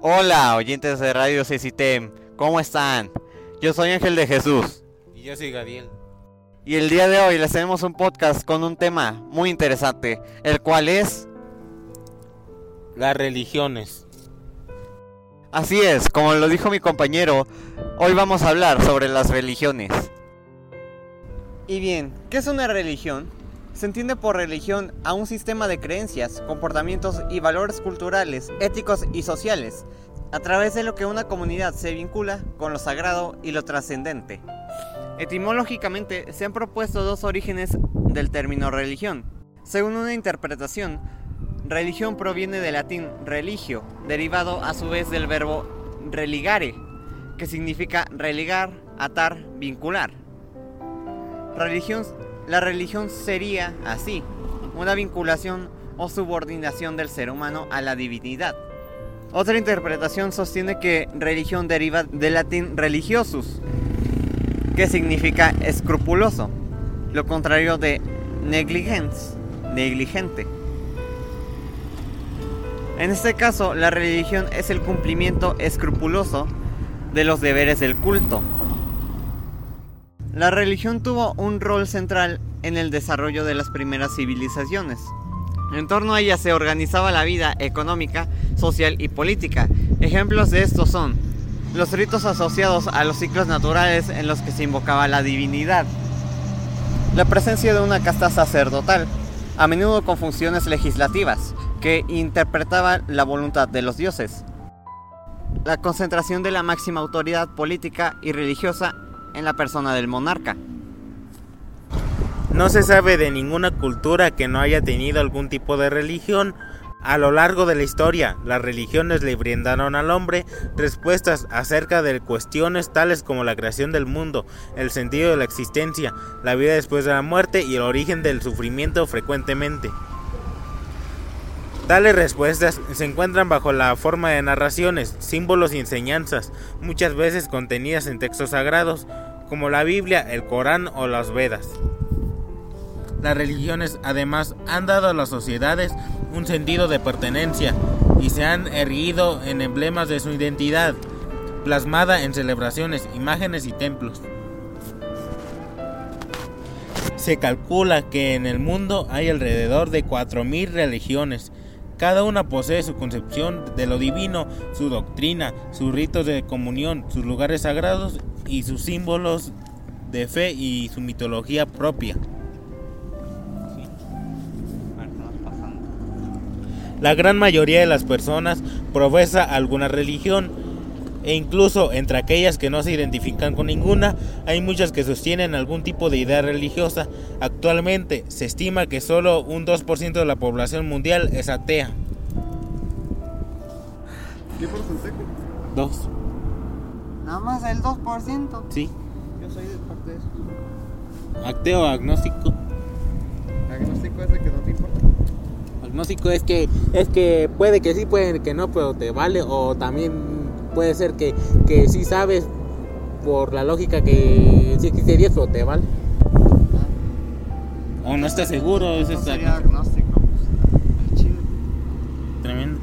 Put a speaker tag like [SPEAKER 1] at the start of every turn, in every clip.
[SPEAKER 1] Hola, oyentes de Radio CCTEM, ¿cómo están? Yo soy Ángel de Jesús.
[SPEAKER 2] Y yo soy Gabriel.
[SPEAKER 1] Y el día de hoy les tenemos un podcast con un tema muy interesante, el cual es...
[SPEAKER 2] Las religiones.
[SPEAKER 1] Así es, como lo dijo mi compañero, hoy vamos a hablar sobre las religiones. Y bien, ¿qué es una religión? Se entiende por religión a un sistema de creencias, comportamientos y valores culturales, éticos y sociales, a través de lo que una comunidad se vincula con lo sagrado y lo trascendente. Etimológicamente se han propuesto dos orígenes del término religión. Según una interpretación, religión proviene del latín religio, derivado a su vez del verbo religare, que significa religar, atar, vincular. Religión la religión sería así, una vinculación o subordinación del ser humano a la divinidad. Otra interpretación sostiene que religión deriva del latín religiosus, que significa escrupuloso, lo contrario de negligens, negligente. En este caso, la religión es el cumplimiento escrupuloso de los deberes del culto, la religión tuvo un rol central en el desarrollo de las primeras civilizaciones. En torno a ella se organizaba la vida económica, social y política. Ejemplos de esto son los ritos asociados a los ciclos naturales en los que se invocaba la divinidad, la presencia de una casta sacerdotal, a menudo con funciones legislativas, que interpretaba la voluntad de los dioses, la concentración de la máxima autoridad política y religiosa en la persona del monarca.
[SPEAKER 2] No se sabe de ninguna cultura que no haya tenido algún tipo de religión. A lo largo de la historia, las religiones le brindaron al hombre respuestas acerca de cuestiones tales como la creación del mundo, el sentido de la existencia, la vida después de la muerte y el origen del sufrimiento frecuentemente. Tales respuestas se encuentran bajo la forma de narraciones, símbolos y enseñanzas, muchas veces contenidas en textos sagrados, como la Biblia, el Corán o las Vedas. Las religiones además han dado a las sociedades un sentido de pertenencia y se han erguido en emblemas de su identidad, plasmada en celebraciones, imágenes y templos. Se calcula que en el mundo hay alrededor de 4.000 religiones, cada una posee su concepción de lo divino, su doctrina, sus ritos de comunión, sus lugares sagrados y sus símbolos de fe y su mitología propia. La gran mayoría de las personas profesa alguna religión e incluso entre aquellas que no se identifican con ninguna, hay muchas que sostienen algún tipo de idea religiosa. Actualmente se estima que solo un 2% de la población mundial es atea.
[SPEAKER 3] ¿Qué porcentaje?
[SPEAKER 2] Dos.
[SPEAKER 4] Nada más el 2%.
[SPEAKER 2] Sí.
[SPEAKER 3] Yo soy de parte de eso.
[SPEAKER 2] Ateo agnóstico.
[SPEAKER 3] Agnóstico es de que no te importa.
[SPEAKER 5] Agnóstico es que es que puede que sí, puede que no, pero te vale o también puede ser que, que sí sabes por la lógica que sí existe Dios, o te vale.
[SPEAKER 2] O no estás seguro, es esta-
[SPEAKER 4] sería agnóstico. pues. Chido.
[SPEAKER 2] tremendo.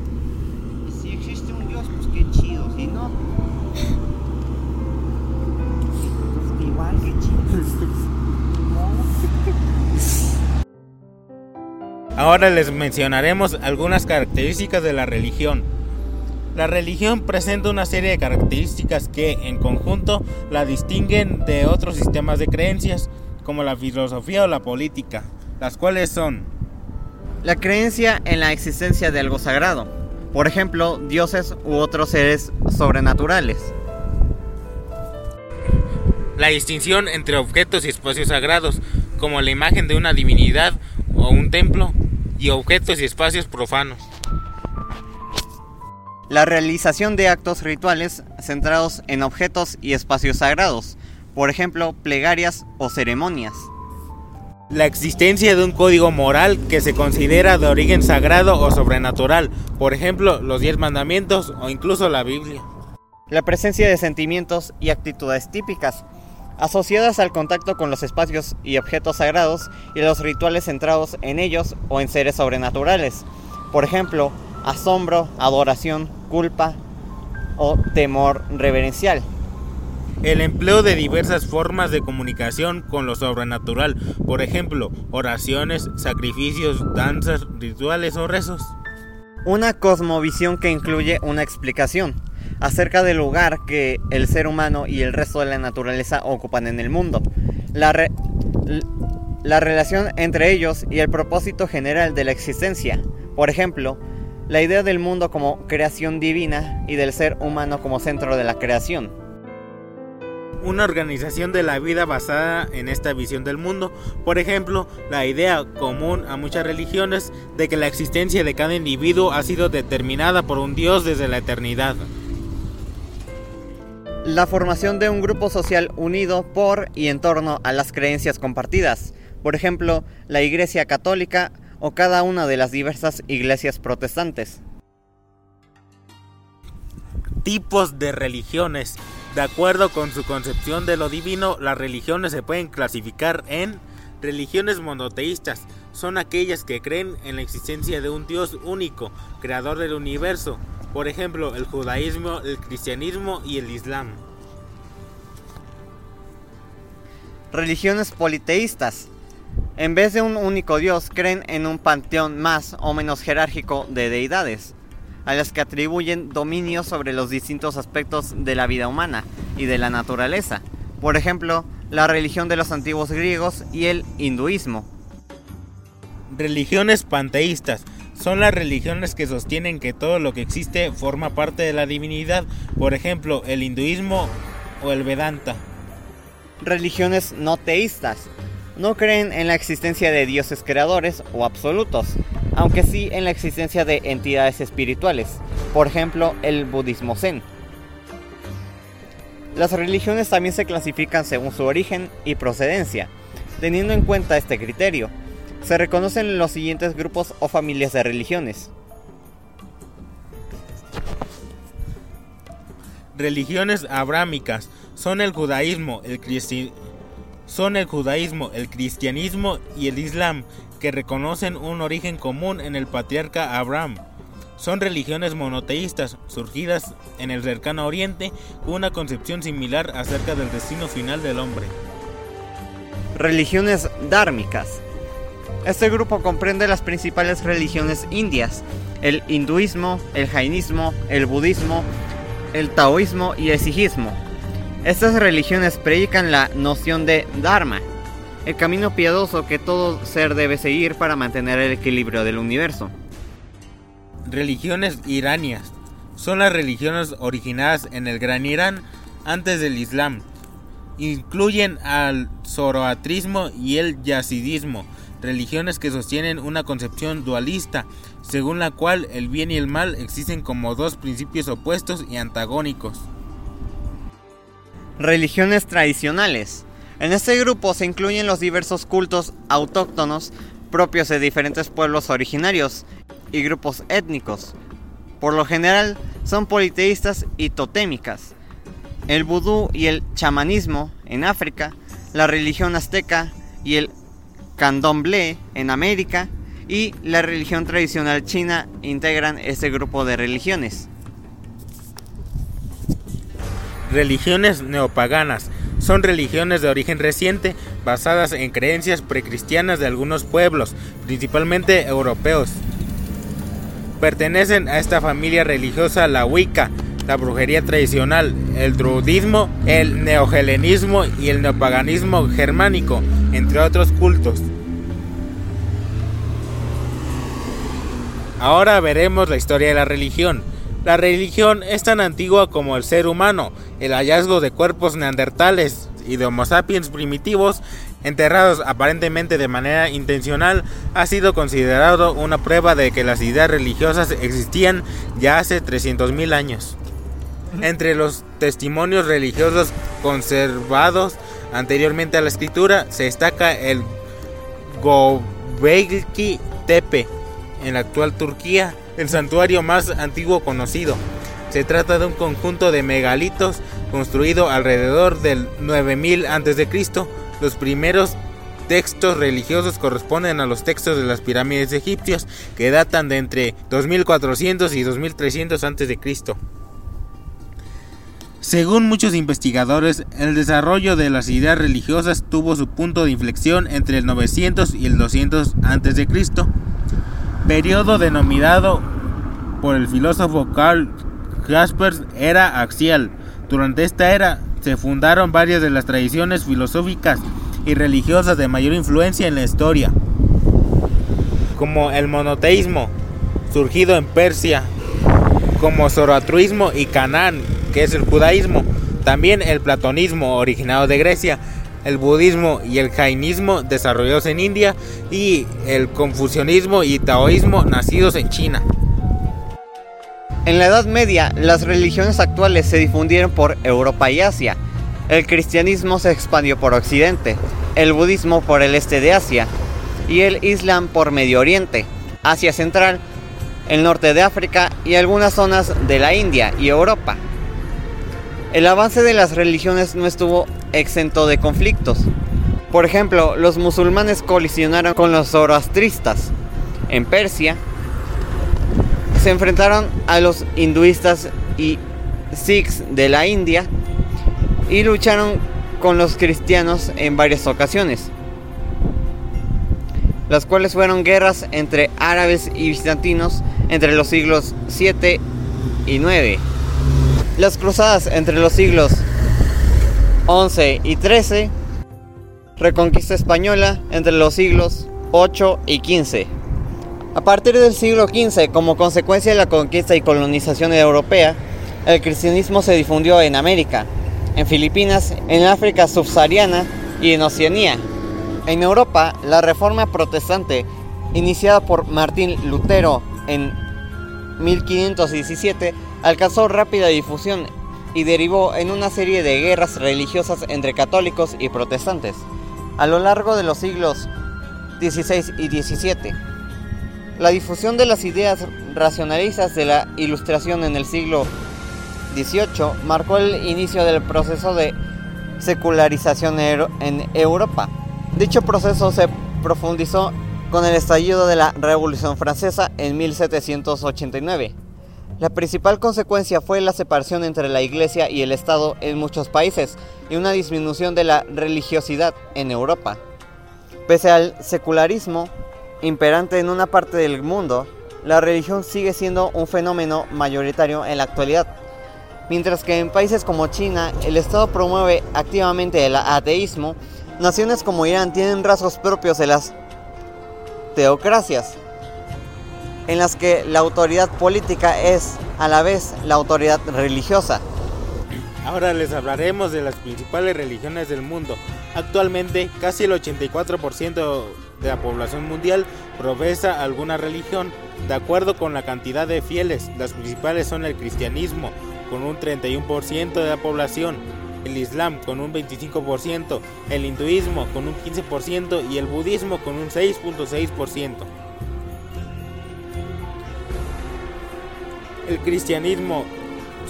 [SPEAKER 4] Si existe un Dios, pues qué chido. Si no, pues igual que chido.
[SPEAKER 2] Ahora les mencionaremos algunas características de la religión. La religión presenta una serie de características que, en conjunto, la distinguen de otros sistemas de creencias, como la filosofía o la política, las cuales son
[SPEAKER 1] La creencia en la existencia de algo sagrado, por ejemplo, dioses u otros seres sobrenaturales.
[SPEAKER 2] la distinción entre objetos y espacios sagrados, como la imagen de una divinidad o un templo, y objetos y espacios profanos.
[SPEAKER 1] La realización de actos rituales centrados en objetos y espacios sagrados, por ejemplo, plegarias o ceremonias.
[SPEAKER 2] La existencia de un código moral que se considera de origen sagrado o sobrenatural, por ejemplo, los diez mandamientos o incluso la Biblia.
[SPEAKER 1] La presencia de sentimientos y actitudes típicas, asociadas al contacto con los espacios y objetos sagrados y los rituales centrados en ellos o en seres sobrenaturales. Por ejemplo, asombro, adoración, culpa, o temor reverencial.
[SPEAKER 2] El empleo de diversas formas de comunicación con lo sobrenatural, por ejemplo, oraciones, sacrificios, danzas, rituales o rezos.
[SPEAKER 1] Una cosmovisión que incluye una explicación acerca del lugar que el ser humano y el resto de la naturaleza ocupan en el mundo, la, re- la relación entre ellos y el propósito general de la existencia. Por ejemplo, la idea del mundo como creación divina y del ser humano como centro de la creación.
[SPEAKER 2] Una organización de la vida basada en esta visión del mundo. Por ejemplo, la idea común a muchas religiones de que la existencia de cada individuo ha sido determinada por un Dios desde la eternidad.
[SPEAKER 1] La formación de un grupo social unido por y en torno a las creencias compartidas. Por ejemplo, la Iglesia Católica o cada una de las diversas iglesias protestantes.
[SPEAKER 2] Tipos de religiones. De acuerdo con su concepción de lo divino, las religiones se pueden clasificar en religiones monoteístas. Son aquellas que creen en la existencia de un Dios único, creador del universo. Por ejemplo, el judaísmo, el cristianismo y el islam.
[SPEAKER 1] Religiones politeístas. En vez de un único Dios, creen en un panteón más o menos jerárquico de deidades, a las que atribuyen dominio sobre los distintos aspectos de la vida humana y de la naturaleza. Por ejemplo, la religión de los antiguos griegos y el hinduismo.
[SPEAKER 2] Religiones panteístas. Son las religiones que sostienen que todo lo que existe forma parte de la divinidad. Por ejemplo, el hinduismo o el Vedanta.
[SPEAKER 1] Religiones no teístas. No creen en la existencia de dioses creadores o absolutos, aunque sí en la existencia de entidades espirituales, por ejemplo el budismo zen. Las religiones también se clasifican según su origen y procedencia. Teniendo en cuenta este criterio, se reconocen los siguientes grupos o familias de religiones.
[SPEAKER 2] Religiones abrámicas son el judaísmo, el cristi- son el judaísmo, el cristianismo y el islam, que reconocen un origen común en el patriarca Abraham. Son religiones monoteístas, surgidas en el cercano oriente, con una concepción similar acerca del destino final del hombre.
[SPEAKER 1] Religiones dármicas. Este grupo comprende las principales religiones indias, el hinduismo, el jainismo, el budismo, el taoísmo y el sijismo. Estas religiones predican la noción de Dharma, el camino piadoso que todo ser debe seguir para mantener el equilibrio del universo.
[SPEAKER 2] Religiones iranias son las religiones originadas en el Gran Irán antes del Islam. Incluyen al zoroastrismo y el yazidismo, religiones que sostienen una concepción dualista, según la cual el bien y el mal existen como dos principios opuestos y antagónicos.
[SPEAKER 1] Religiones tradicionales. En este grupo se incluyen los diversos cultos autóctonos propios de diferentes pueblos originarios y grupos étnicos. Por lo general son politeístas y totémicas. El vudú y el chamanismo en África, la religión azteca y el candomblé en América y la religión tradicional china integran este grupo de religiones.
[SPEAKER 2] Religiones neopaganas son religiones de origen reciente basadas en creencias precristianas de algunos pueblos, principalmente europeos. Pertenecen a esta familia religiosa la Wicca, la brujería tradicional, el druidismo, el neogelenismo y el neopaganismo germánico, entre otros cultos. Ahora veremos la historia de la religión. La religión es tan antigua como el ser humano. El hallazgo de cuerpos neandertales y de Homo sapiens primitivos, enterrados aparentemente de manera intencional, ha sido considerado una prueba de que las ideas religiosas existían ya hace 300.000 años. Entre los testimonios religiosos conservados anteriormente a la escritura se destaca el Göbekli Tepe en la actual Turquía, el santuario más antiguo conocido. Se trata de un conjunto de megalitos construido alrededor del 9000 a.C. Los primeros textos religiosos corresponden a los textos de las pirámides egipcias que datan de entre 2400 y 2300 a.C. Según muchos investigadores, el desarrollo de las ideas religiosas tuvo su punto de inflexión entre el 900 y el 200 a.C., periodo denominado por el filósofo Karl Jaspers era axial. Durante esta era se fundaron varias de las tradiciones filosóficas y religiosas de mayor influencia en la historia, como el monoteísmo, surgido en Persia, como zoroastrismo y Canaán, que es el judaísmo, también el platonismo, originado de Grecia, el budismo y el jainismo, desarrollados en India, y el confucianismo y taoísmo, nacidos en China.
[SPEAKER 1] En la Edad Media, las religiones actuales se difundieron por Europa y Asia. El cristianismo se expandió por Occidente, el budismo por el este de Asia y el islam por Medio Oriente, Asia Central, el norte de África y algunas zonas de la India y Europa. El avance de las religiones no estuvo exento de conflictos. Por ejemplo, los musulmanes colisionaron con los zoroastristas. En Persia, se enfrentaron a los hinduistas y sikhs de la India y lucharon con los cristianos en varias ocasiones, las cuales fueron guerras entre árabes y bizantinos entre los siglos 7 y 9. Las cruzadas entre los siglos 11 y 13, reconquista española entre los siglos 8 y 15. A partir del siglo XV, como consecuencia de la conquista y colonización europea, el cristianismo se difundió en América, en Filipinas, en África subsahariana y en Oceanía. En Europa, la reforma protestante, iniciada por Martín Lutero en 1517, alcanzó rápida difusión y derivó en una serie de guerras religiosas entre católicos y protestantes a lo largo de los siglos XVI y XVII. La difusión de las ideas racionalistas de la Ilustración en el siglo XVIII marcó el inicio del proceso de secularización en Europa. Dicho proceso se profundizó con el estallido de la Revolución Francesa en 1789. La principal consecuencia fue la separación entre la Iglesia y el Estado en muchos países y una disminución de la religiosidad en Europa. Pese al secularismo, imperante en una parte del mundo, la religión sigue siendo un fenómeno mayoritario en la actualidad. Mientras que en países como China el Estado promueve activamente el ateísmo, naciones como Irán tienen rasgos propios de las teocracias, en las que la autoridad política es a la vez la autoridad religiosa.
[SPEAKER 2] Ahora les hablaremos de las principales religiones del mundo. Actualmente casi el 84% de la población mundial profesa alguna religión. De acuerdo con la cantidad de fieles, las principales son el cristianismo, con un 31% de la población, el islam con un 25%, el hinduismo con un 15% y el budismo con un 6.6%. El cristianismo,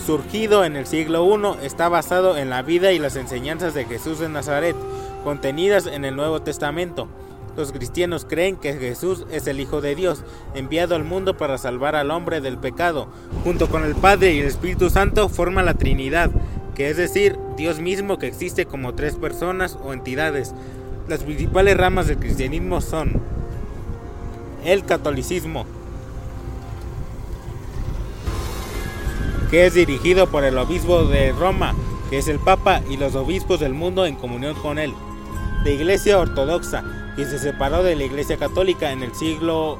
[SPEAKER 2] surgido en el siglo I, está basado en la vida y las enseñanzas de Jesús de Nazaret, contenidas en el Nuevo Testamento. Los cristianos creen que Jesús es el Hijo de Dios, enviado al mundo para salvar al hombre del pecado. Junto con el Padre y el Espíritu Santo forma la Trinidad, que es decir, Dios mismo que existe como tres personas o entidades. Las principales ramas del cristianismo son el catolicismo, que es dirigido por el obispo de Roma, que es el Papa, y los obispos del mundo en comunión con él. La Iglesia Ortodoxa, que se separó de la Iglesia Católica en el siglo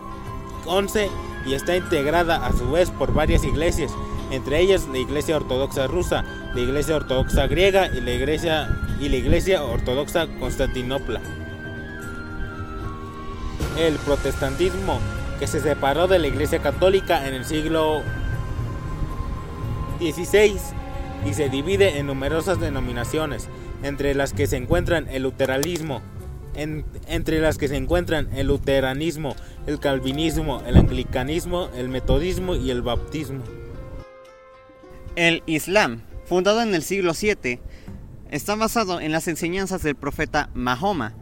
[SPEAKER 2] XI y está integrada a su vez por varias iglesias, entre ellas la Iglesia Ortodoxa rusa, la Iglesia Ortodoxa griega y la Iglesia, y la iglesia Ortodoxa Constantinopla. El protestantismo, que se separó de la Iglesia Católica en el siglo Y se divide en numerosas denominaciones, entre las que se encuentran el luteranismo, entre las que se encuentran el luteranismo, el calvinismo, el anglicanismo, el metodismo y el bautismo.
[SPEAKER 1] El Islam, fundado en el siglo VII, está basado en las enseñanzas del profeta Mahoma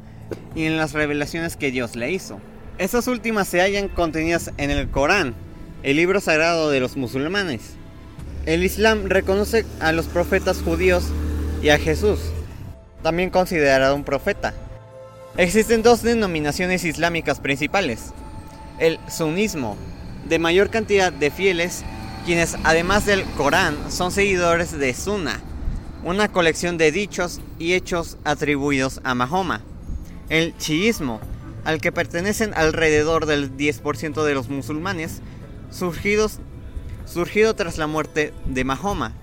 [SPEAKER 1] y en las revelaciones que Dios le hizo. Estas últimas se hallan contenidas en el Corán, el libro sagrado de los musulmanes. El Islam reconoce a los profetas judíos y a Jesús, también considerado un profeta. Existen dos denominaciones islámicas principales. El sunismo, de mayor cantidad de fieles, quienes además del Corán son seguidores de Sunna, una colección de dichos y hechos atribuidos a Mahoma. El chiismo, al que pertenecen alrededor del 10% de los musulmanes, surgidos, surgido tras la muerte de Mahoma,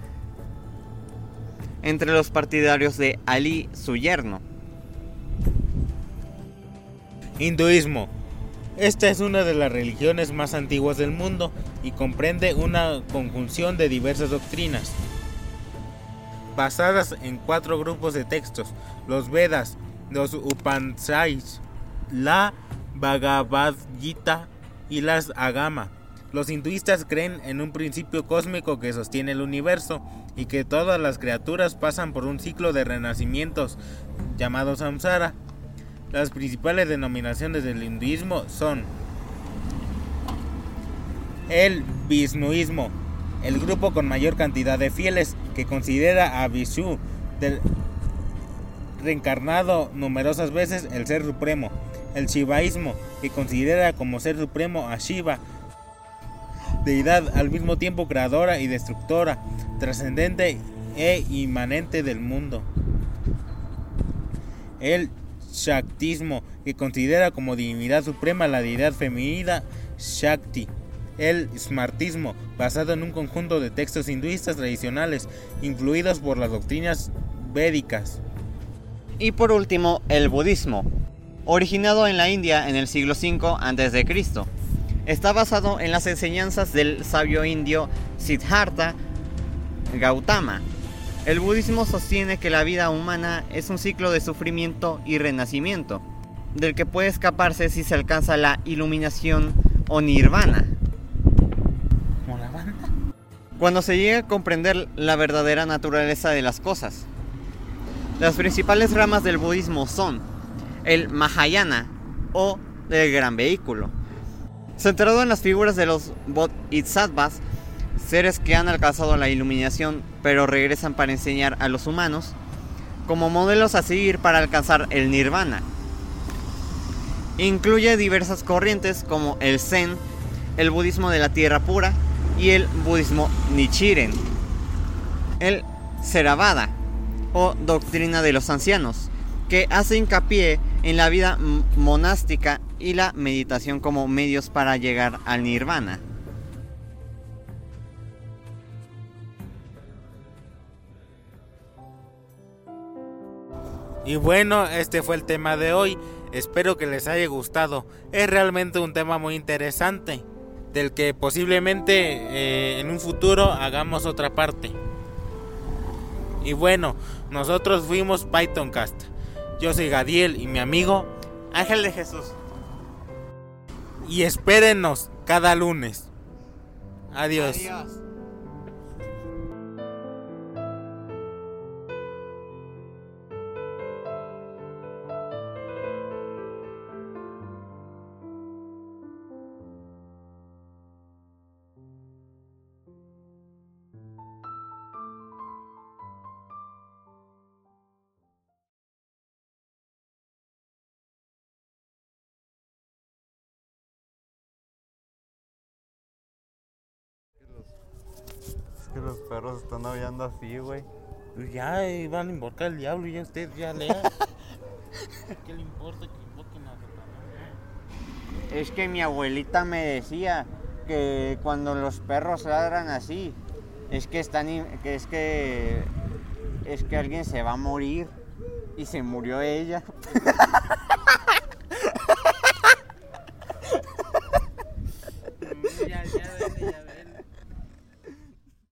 [SPEAKER 1] entre los partidarios de Ali, su yerno.
[SPEAKER 2] Hinduismo. Esta es una de las religiones más antiguas del mundo y comprende una conjunción de diversas doctrinas, basadas en cuatro grupos de textos, los Vedas, los Upanishads, la Bhagavad Gita y las Agama. Los hinduistas creen en un principio cósmico que sostiene el universo y que todas las criaturas pasan por un ciclo de renacimientos llamado samsara. Las principales denominaciones del hinduismo son el Vishnuismo, el grupo con mayor cantidad de fieles que considera a Vishnu del reencarnado numerosas veces el ser supremo. El Shivaísmo, que considera como ser supremo a Shiva, deidad al mismo tiempo creadora y destructora, trascendente e inmanente del mundo. El Shaktismo, que considera como divinidad suprema la deidad femenina Shakti. El Smartismo, basado en un conjunto de textos hinduistas tradicionales, influidos por las doctrinas védicas.
[SPEAKER 1] Y por último, el budismo, originado en la India en el siglo V a.C. Está basado en las enseñanzas del sabio indio Siddhartha Gautama. El budismo sostiene que la vida humana es un ciclo de sufrimiento y renacimiento, del que puede escaparse si se alcanza la iluminación o nirvana. Cuando se llega a comprender la verdadera naturaleza de las cosas. Las principales ramas del budismo son el Mahayana o del gran vehículo, centrado en las figuras de los Bodhisattvas, seres que han alcanzado la iluminación pero regresan para enseñar a los humanos, como modelos a seguir para alcanzar el nirvana. Incluye diversas corrientes como el Zen, el budismo de la tierra pura y el budismo Nichiren. El Theravada o doctrina de los ancianos, que hace hincapié en la vida monástica y la meditación como medios para llegar al nirvana.
[SPEAKER 2] Y bueno, este fue el tema de hoy. Espero que les haya gustado. Es realmente un tema muy interesante, del que posiblemente eh, en un futuro hagamos otra parte. Y bueno, nosotros fuimos Pythoncast. Yo soy Gadiel y mi amigo
[SPEAKER 1] Ángel de Jesús.
[SPEAKER 2] Y espérenos cada lunes. Adiós.
[SPEAKER 1] Adiós.
[SPEAKER 3] Que los perros están aullando así, güey.
[SPEAKER 2] Pues ya eh, van a invocar al diablo y ya usted ya lea. ¿Qué le importa que invoquen a Satanás?
[SPEAKER 1] Es que mi abuelita me decía que cuando los perros ladran así, es que están que es que es que alguien se va a morir y se murió ella.